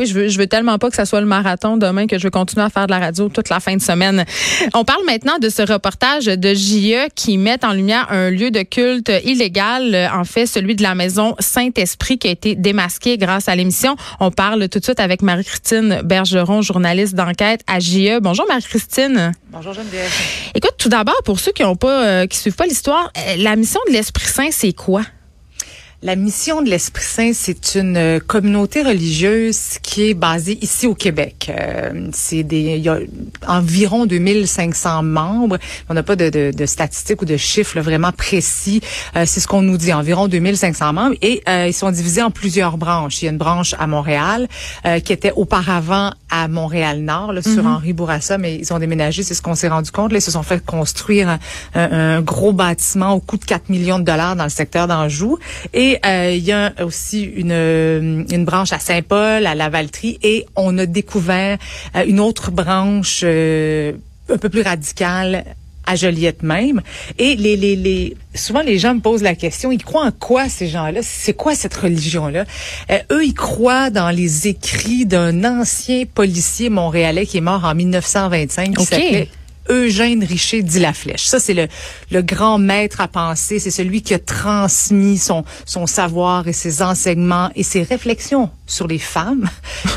Oui, je veux, je veux tellement pas que ça soit le marathon demain que je veux continuer à faire de la radio toute la fin de semaine. On parle maintenant de ce reportage de JE qui met en lumière un lieu de culte illégal, en fait celui de la maison Saint-Esprit qui a été démasqué grâce à l'émission. On parle tout de suite avec Marie-Christine Bergeron, journaliste d'enquête à JE. Bonjour Marie-Christine. Bonjour Geneviève. Écoute, tout d'abord pour ceux qui ont pas euh, qui suivent pas l'histoire, euh, la mission de l'Esprit Saint c'est quoi? La mission de l'Esprit Saint, c'est une euh, communauté religieuse qui est basée ici au Québec. Euh, c'est des, il y a environ 2500 membres. On n'a pas de, de, de, statistiques ou de chiffres là, vraiment précis. Euh, c'est ce qu'on nous dit, environ 2500 membres. Et euh, ils sont divisés en plusieurs branches. Il y a une branche à Montréal euh, qui était auparavant à Montréal-Nord, là, sur Mhm. Henri Bourassa, mais ils ont déménagé, c'est ce qu'on s'est rendu compte. Là, ils se sont fait construire un, un- un gros bâtiment au coût de 4 millions de dollars dans le secteur d'Anjou. Et euh, il y a aussi une, euh, une branche à Saint-Paul, à Lavaltrie, et on a découvert euh, une autre branche euh, un peu plus radicale à Joliette même. Et les, les, les, souvent les gens me posent la question, ils croient en quoi ces gens-là? C'est quoi cette religion-là? Euh, eux, ils croient dans les écrits d'un ancien policier montréalais qui est mort en 1925 qui OK. s'appelait Eugène Richer dit la flèche. Ça, c'est le, le grand maître à penser. C'est celui qui a transmis son, son savoir et ses enseignements et ses réflexions sur les femmes.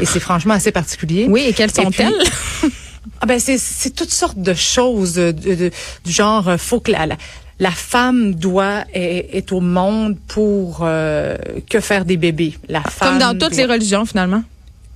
Et c'est franchement assez particulier. Oui, et quelles sont-elles? Ah ben c'est c'est toutes sortes de choses de, de- du genre euh, faut que la, la, la femme doit est, est au monde pour euh, que faire des bébés. La Comme femme dans toutes les religions finalement.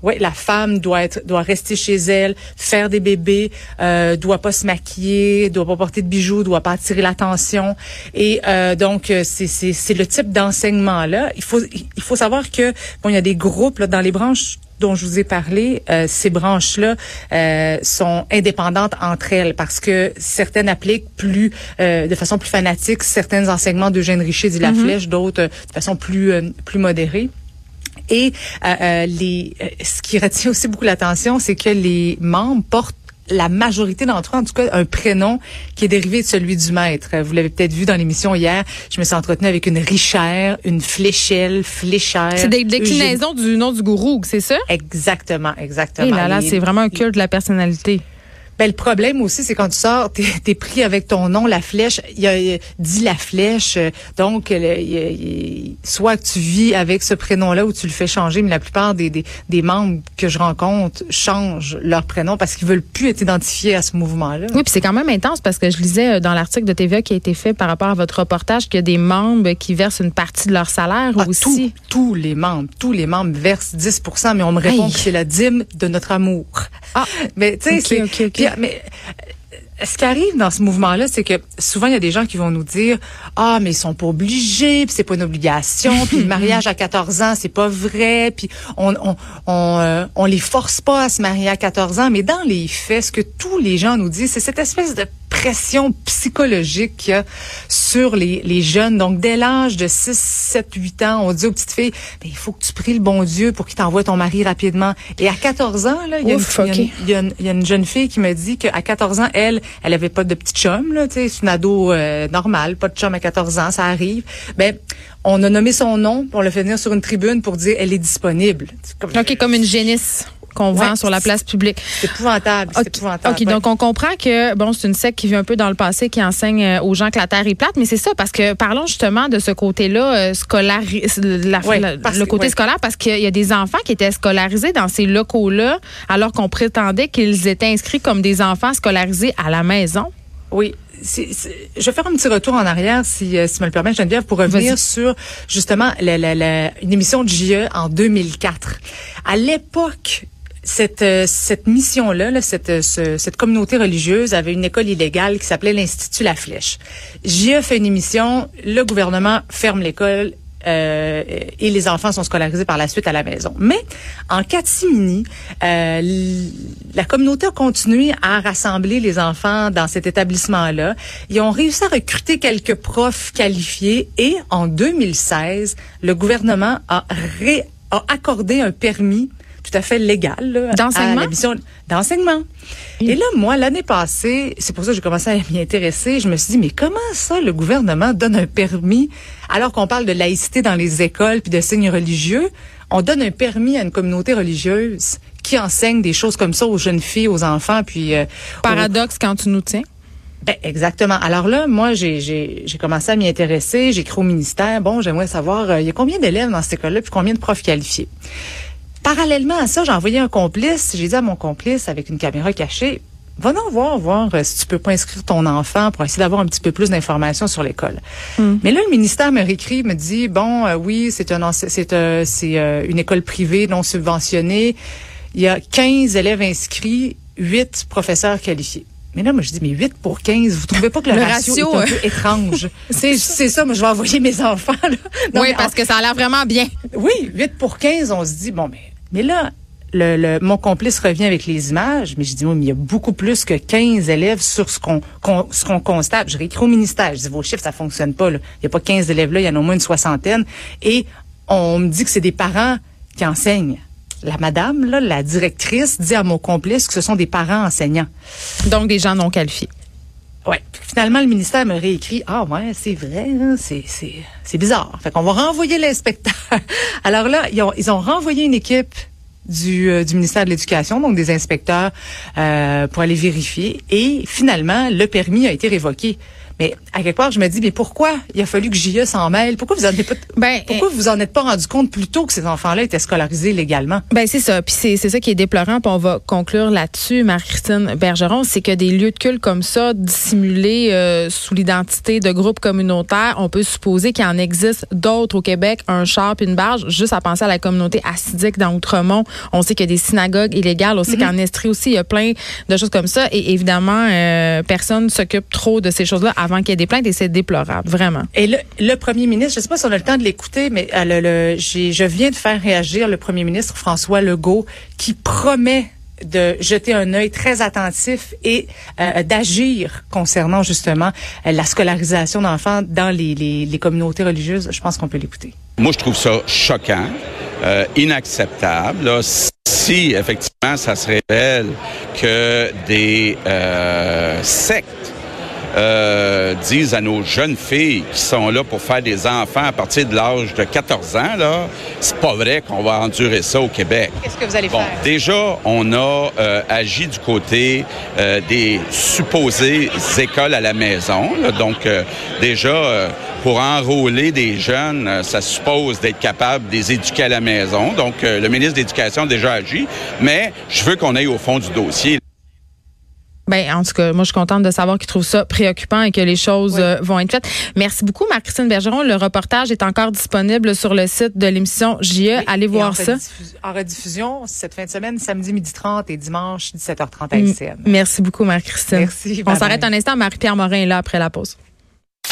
Oui, la femme doit être doit rester chez elle, faire des bébés, euh, doit pas se maquiller, doit pas porter de bijoux, doit pas attirer l'attention. Et euh, donc euh, c'est c'est c'est le type d'enseignement là. Il faut il faut savoir que bon il y a des groupes là dans les branches dont je vous ai parlé, euh, ces branches-là euh, sont indépendantes entre elles parce que certaines appliquent plus euh, de façon plus fanatique certains enseignements d'Eugène Richer dit la flèche, d'autres euh, de façon plus euh, plus modérée. Et euh, euh, les, euh, ce qui retient aussi beaucoup l'attention, c'est que les membres portent la majorité d'entre eux, en tout cas, un prénom qui est dérivé de celui du maître. Vous l'avez peut-être vu dans l'émission hier. Je me suis entretenue avec une Richère, une Fléchelle, Fléchère. C'est des Eugénie. déclinaisons du nom du gourou, c'est ça? Exactement, exactement. Et là, là, Les- c'est vraiment un culte de la personnalité. Ben, le problème aussi, c'est quand tu sors, t'es es pris avec ton nom, la flèche. Il y a il dit la flèche. Donc, le- il y a- il- soit que tu vis avec ce prénom-là ou tu le fais changer, mais la plupart des, des, des membres que je rencontre changent leur prénom parce qu'ils veulent plus être identifiés à ce mouvement-là. Oui, puis c'est quand même intense parce que je lisais euh, dans l'article de TVA qui a été fait par rapport à votre reportage qu'il y a des membres qui versent une partie de leur salaire Ah, aussi. tout- tous les membres, tous les membres versent 10% mais on me répond que c'est la dîme de notre amour. Ah, mais tu sais, c'est- puis, mais euh, ce qui arrive dans ce mouvement-là, c'est que souvent il y a des gens qui vont nous dire ah mais ils sont pas obligés, puis c'est pas une obligation, puis le mariage à 14 ans c'est pas vrai, puis on on on, euh, on les force pas à se marier à 14 ans, mais dans les faits, ce que tous les gens nous disent, c'est cette espèce de pression psychologique qu'il y a sur les, les jeunes. Donc, dès l'âge de 6, 7, 8 ans, on dit aux petites filles, il faut que tu pries le bon Dieu pour qu'il t'envoie ton mari rapidement. Et à 14 ans, là, il y, a une- Ouf, il y y y a une jeune fille qui me dit qu'à 14 ans, elle, elle avait pas de petit chum, c'est une ado euh, normale, pas de chum à 14 ans, ça arrive. Ben, on a nommé son nom, on l'a fait venir sur une tribune pour dire elle est disponible. C'est comme- OK, comme une génisse qu'on Ouais, vend sur la place publique. C'est épouvantable, c'est OK, épouvantable. OK, ouais. donc on comprend que bon, c'est une secte qui vit un peu dans le passé, qui enseigne euh, aux gens que la Terre est plate, mais c'est ça, parce que parlons justement de ce côté-là, euh, scolari- la- Ouais, la- parce le côté scolaire, parce qu'il y a des enfants qui étaient scolarisés dans ces locaux-là, alors qu'on prétendait qu'ils étaient inscrits comme des enfants scolarisés à la maison. Oui. c'est- c'est- je vais faire un petit retour en arrière, si, euh, si me le permets, Geneviève, pour revenir sur justement la, la- la- une émission de JE en 2004. À l'époque, cette, euh, cette mission-là, là, cette, euh, ce- cette communauté religieuse avait une école illégale qui s'appelait l'Institut La Flèche. JE fait une émission, le gouvernement ferme l'école, euh, et les enfants sont scolarisés par la suite à la maison. Mais en catimini, euh, la communauté a continué à rassembler les enfants dans cet établissement-là. Ils ont réussi à recruter quelques profs qualifiés et en 2016, le gouvernement a, ré- a accordé un permis tout à fait légal D'enseignement? d'enseignement. Et là, moi, l'année passée, c'est pour ça que j'ai commencé à m'y intéresser. Je me suis dit, mais comment ça, le gouvernement donne un permis? Alors qu'on parle de laïcité dans les écoles puis de signes religieux? On donne un permis à une communauté religieuse qui enseigne des choses comme ça aux jeunes filles, aux enfants, puis euh, aux- Paradoxe quand tu nous tiens. ben, exactement. Alors là, moi, j'ai, j'ai, j'ai commencé à m'y intéresser. J'ai écrit au ministère. Bon, j'aimerais savoir, euh, il y a combien d'élèves dans cette école-là, puis combien de profs qualifiés? Parallèlement à ça, j'ai envoyé un complice. J'ai dit à mon complice, avec une caméra cachée, va donc voir, voir euh, si tu peux pas inscrire ton enfant pour essayer d'avoir un petit peu plus d'informations sur l'école. Mais là, le ministère me réécrit, me dit, bon, euh, oui, c'est un, euh, c'est euh, une école privée non subventionnée. Il y a 15 élèves inscrits, 8 professeurs qualifiés. Mais là, moi, je dis, mais 8 pour 15, vous trouvez pas que le, Le ratio, ratio, est un euh. peu étrange? c'est, c'est ça, moi, je vais envoyer mes enfants. Là. Non, oui, parce que ça a l'air vraiment bien. oui, 8 pour 15, on se dit, bon, mais, mais là, le, le- mon complice revient avec les images, mais je dis, oui, mais il y a beaucoup plus que 15 élèves sur ce qu'on qu'on- ce qu'on constate. Je réécris au ministère, je dis, vos chiffres, ça fonctionne pas. là. Il n'y a pas 15 élèves là, il y en a au moins une soixantaine. Et on me dit que c'est des parents qui enseignent. La madame, là, la directrice, dit à mon complice que ce sont des parents enseignants. Donc, des gens non qualifiés. Ouais. Finalement, le ministère me réécrit Ah ouais, c'est vrai, hein, c'est c'est c'est bizarre. Fait qu'on va renvoyer l'inspecteur. Alors là, ils ont ils ont renvoyé une équipe du, euh, du ministère de l'Éducation, donc des inspecteurs, euh, pour aller vérifier. Et finalement, le permis a été révoqué. Mais à quelque part, je me dis, mais pourquoi il a fallu que JE s'en mêle? Pourquoi vous en êtes pas, Ben, pourquoi vous en êtes pas rendu compte plus tôt que ces enfants-là étaient scolarisés légalement? Ben c'est ça, puis c'est c'est ça qui est déplorant, puis on va conclure là-dessus, Marie-Christine Bergeron, c'est que des lieux de culte comme ça, dissimulés euh, sous l'identité de groupes communautaires, on peut supposer qu'il en existe d'autres au Québec, un char puis une barge, juste à penser à la communauté assidique dans Outremont, on sait qu'il y a des synagogues illégales, aussi qu'en Estrie aussi, il y a plein de choses comme ça, et évidemment, euh, personne ne s'occupe trop de ces choses-là avant qu'il y ait des plaintes, et c'est déplorable, vraiment. Et le, le premier ministre, je ne sais pas si on a le temps de l'écouter, mais euh, le, le- j'ai- je viens de faire réagir le premier ministre François Legault qui promet de jeter un œil très attentif et euh, d'agir concernant justement euh, la scolarisation d'enfants dans les, les, les communautés religieuses. Je pense qu'on peut l'écouter. Moi, je trouve ça choquant, euh, inacceptable. là. si effectivement ça se révèle que des euh, sectes euh, disent à nos jeunes filles qui sont là pour faire des enfants à partir de l'âge de 14 ans, là, c'est pas vrai qu'on va endurer ça au Québec. Qu'est-ce que vous allez Bon, déjà, on a euh, agi du côté euh, des supposées écoles à la maison. là. donc, euh, déjà, euh, pour enrôler des jeunes, ça suppose d'être capable de les éduquer à la maison. Donc, euh, le ministre de l'Éducation a déjà agi, mais je veux qu'on aille au fond du dossier. Ben, en tout cas, moi, je suis contente de savoir qu'ils trouvent ça préoccupant et que les choses Oui. euh, vont être faites. Merci beaucoup, Marie-Christine Bergeron. Le reportage est encore disponible sur le site de l'émission JE. Allez voir en ça. En rediffusion cette fin de semaine, samedi midi 30 et dimanche 17h30 à LCN. Merci beaucoup, Marie-Christine. Merci, On s'arrête un instant. Marie-Pierre Morin est là après la pause.